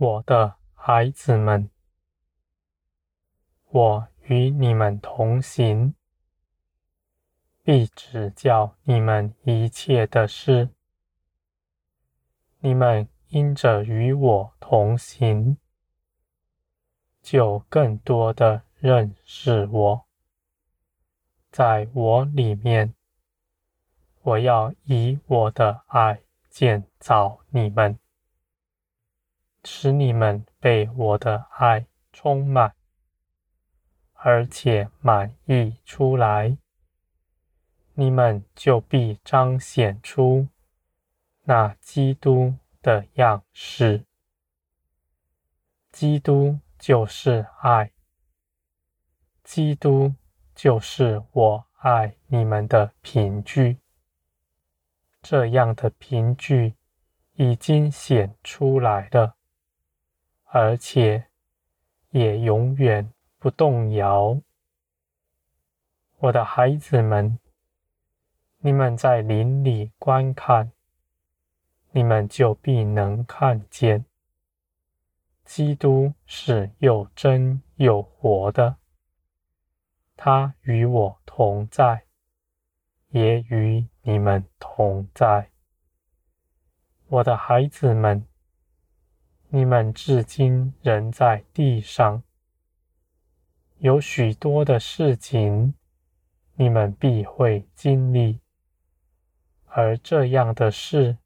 我的孩子们，我与你们同行，必指教你们一切的事。你们因着与我同行，就更多的认识我。在我里面，我要以我的爱建造你们，使你们被我的爱充满。而且满溢出来，你们就必彰显出那基督的样式。基督就是爱，基督就是我爱你们的凭据。这样的凭据已经显出来了，而且也永远不动摇，我的孩子们，你们在林里观看，你们就必能看见，基督是又真又活的，他与我同在，也与你们同在。我的孩子们，你们至今仍在地上。有许多的事情，你们必会经历，而这样的事，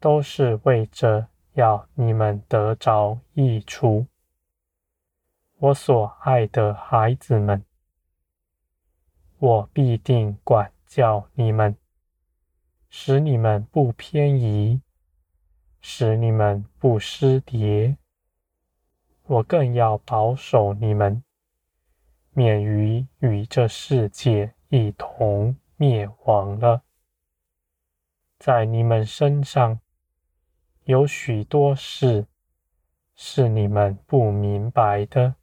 都是为着要你们得着益处。我所爱的孩子们，我必定管教你们，使你们不偏移，使你们不失跌。我更要保守你们。免于与这世界一同灭亡了。在你们身上有许多事是你们不明白的。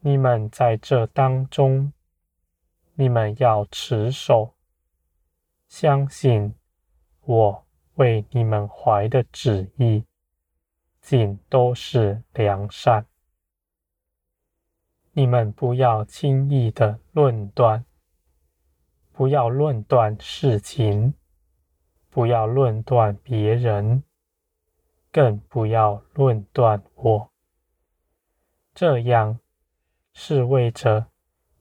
你们在这当中，你们要持守，相信我为你们怀的旨意，尽都是良善。你们不要轻易的论断，不要论断事情，不要论断别人，更不要论断我。这样是为着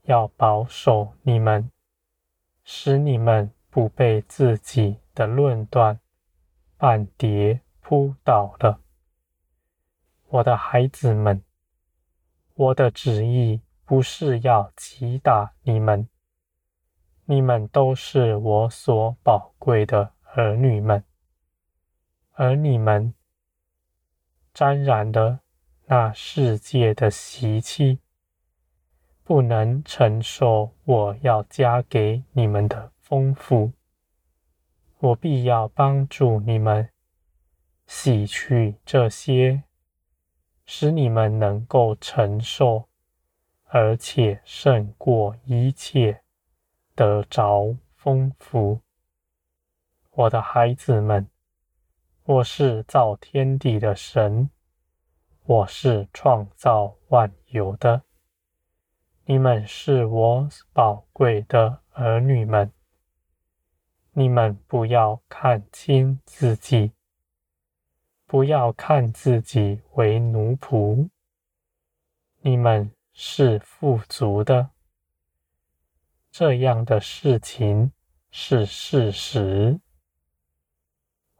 要保守你们，使你们不被自己的论断绊跌扑倒了。我的孩子们。我的旨意不是要击打你们，你们都是我所宝贵的儿女们，而你们沾染了那世界的习气，不能承受我要加给你们的丰富，我必要帮助你们洗去这些。使你们能够承受，而且胜过一切，得着丰富。我的孩子们，我是造天地的神，我是创造万有的。你们是我宝贵的儿女们，你们不要看轻自己。不要看自己为奴仆，你们是富足的。这样的事情是事实。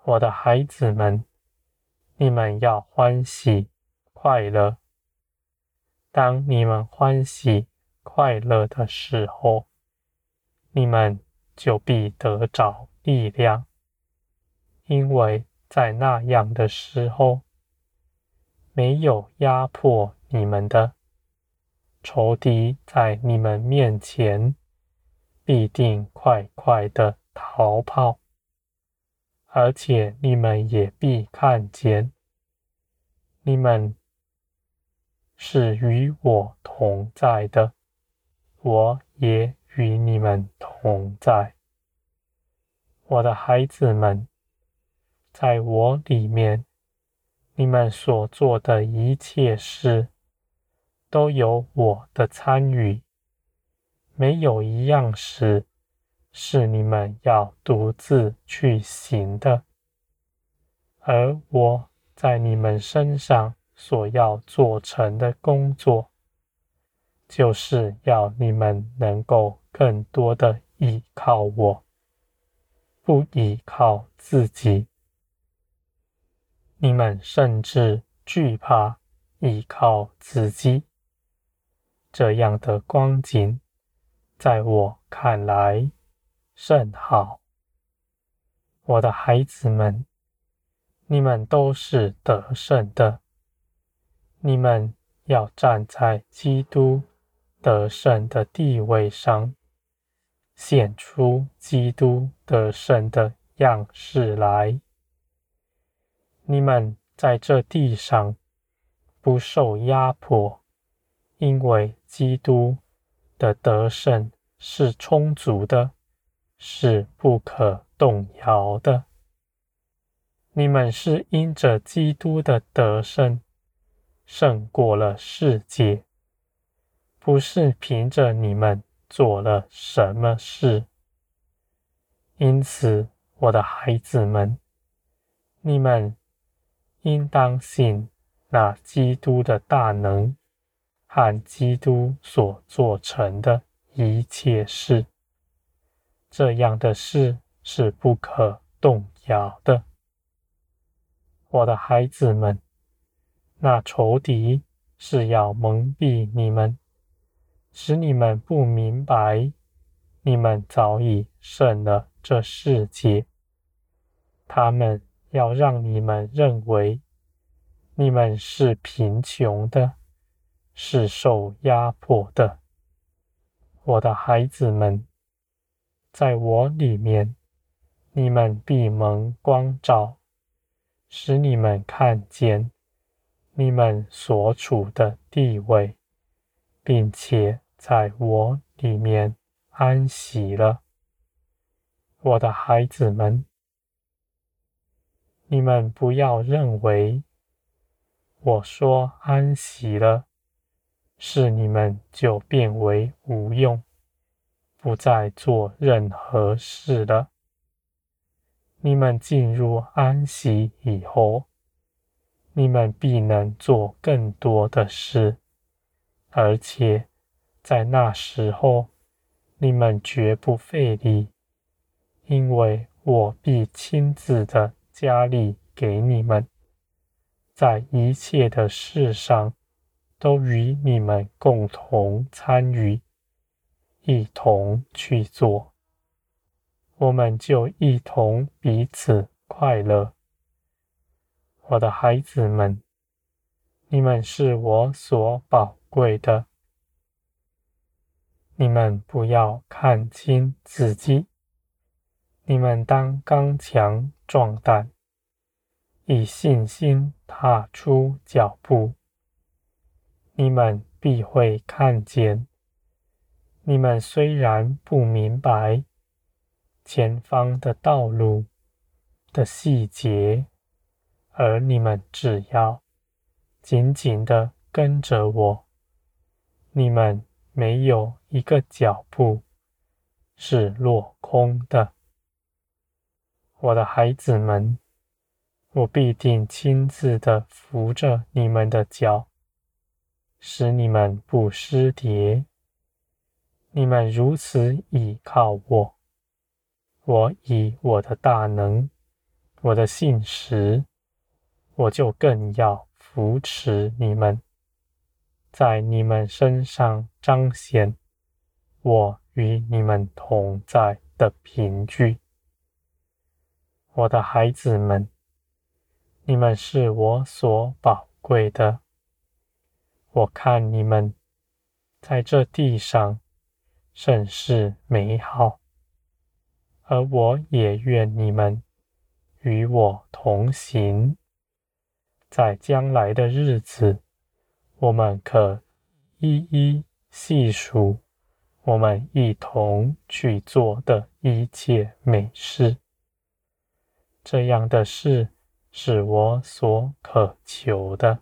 我的孩子们，你们要欢喜快乐。当你们欢喜快乐的时候，你们就必得着力量，因为。在那样的时候，没有压迫你们的仇敌，在你们面前必定快快的逃跑，而且你们也必看见，你们是与我同在的，我也与你们同同在，我的孩子们。在我里面，你们所做的一切事，都有我的参与，没有一样事是你们要独自去行的，而我在你们身上所要做成的工作，就是要你们能够更多的依靠我，不依靠自己。你们甚至惧怕依靠自己，这样的光景，在我看来甚好。我的孩子们，你们都是得胜的，你们要站在基督得胜的地位上，显出基督得胜的样式来。你们在这地上不受压迫，因为基督的得胜是充足的，是不可动摇的。你们是因着基督的得胜，胜过了世界。不是凭着你们做了什么事，因此，我的孩子们，你们应当信那基督的大能和基督所做成的一切事，这样的事是不可动摇的。我的孩子们，那仇敌是要蒙蔽你们。使你们不明白，你们早已胜了这世界。他们要让你们认为你们是贫穷的，是受压迫的。我的孩子们，在我里面，你们必蒙光照，使你们看见你们所处的地位，并且。在我里面安息了，我的孩子们，你们不要认为我说安息了，是你们就变为无用，不再做任何事了。你们进入安息以后，你们必能做更多的事，而且。在那时候，你们绝不费力，因为我必亲自的加力给你们，在一切的事上都与你们共同参与，一同去做，我们就一同彼此快乐。我的孩子们，你们是我所宝贵的。你们不要看轻自己，你们当刚强壮胆，以信心踏出脚步。你们必会看见，你们虽然不明白前方的道路的细节，而你们只要紧紧的跟着我，你们。没有一个脚步是落空的，我的孩子们，我必定亲自的扶着你们的脚，使你们不失跌。你们如此倚靠我，我以我的大能，我的信实，我就更要扶持你们。在你们身上彰显我与你们同在的凭据，我的孩子们，你们是我所宝贵的。我看你们在这地上甚是美好，而我也愿你们与我同行，在将来的日子。我们可一一细数我们一同去做的一切美事，这样的事是我所渴求的。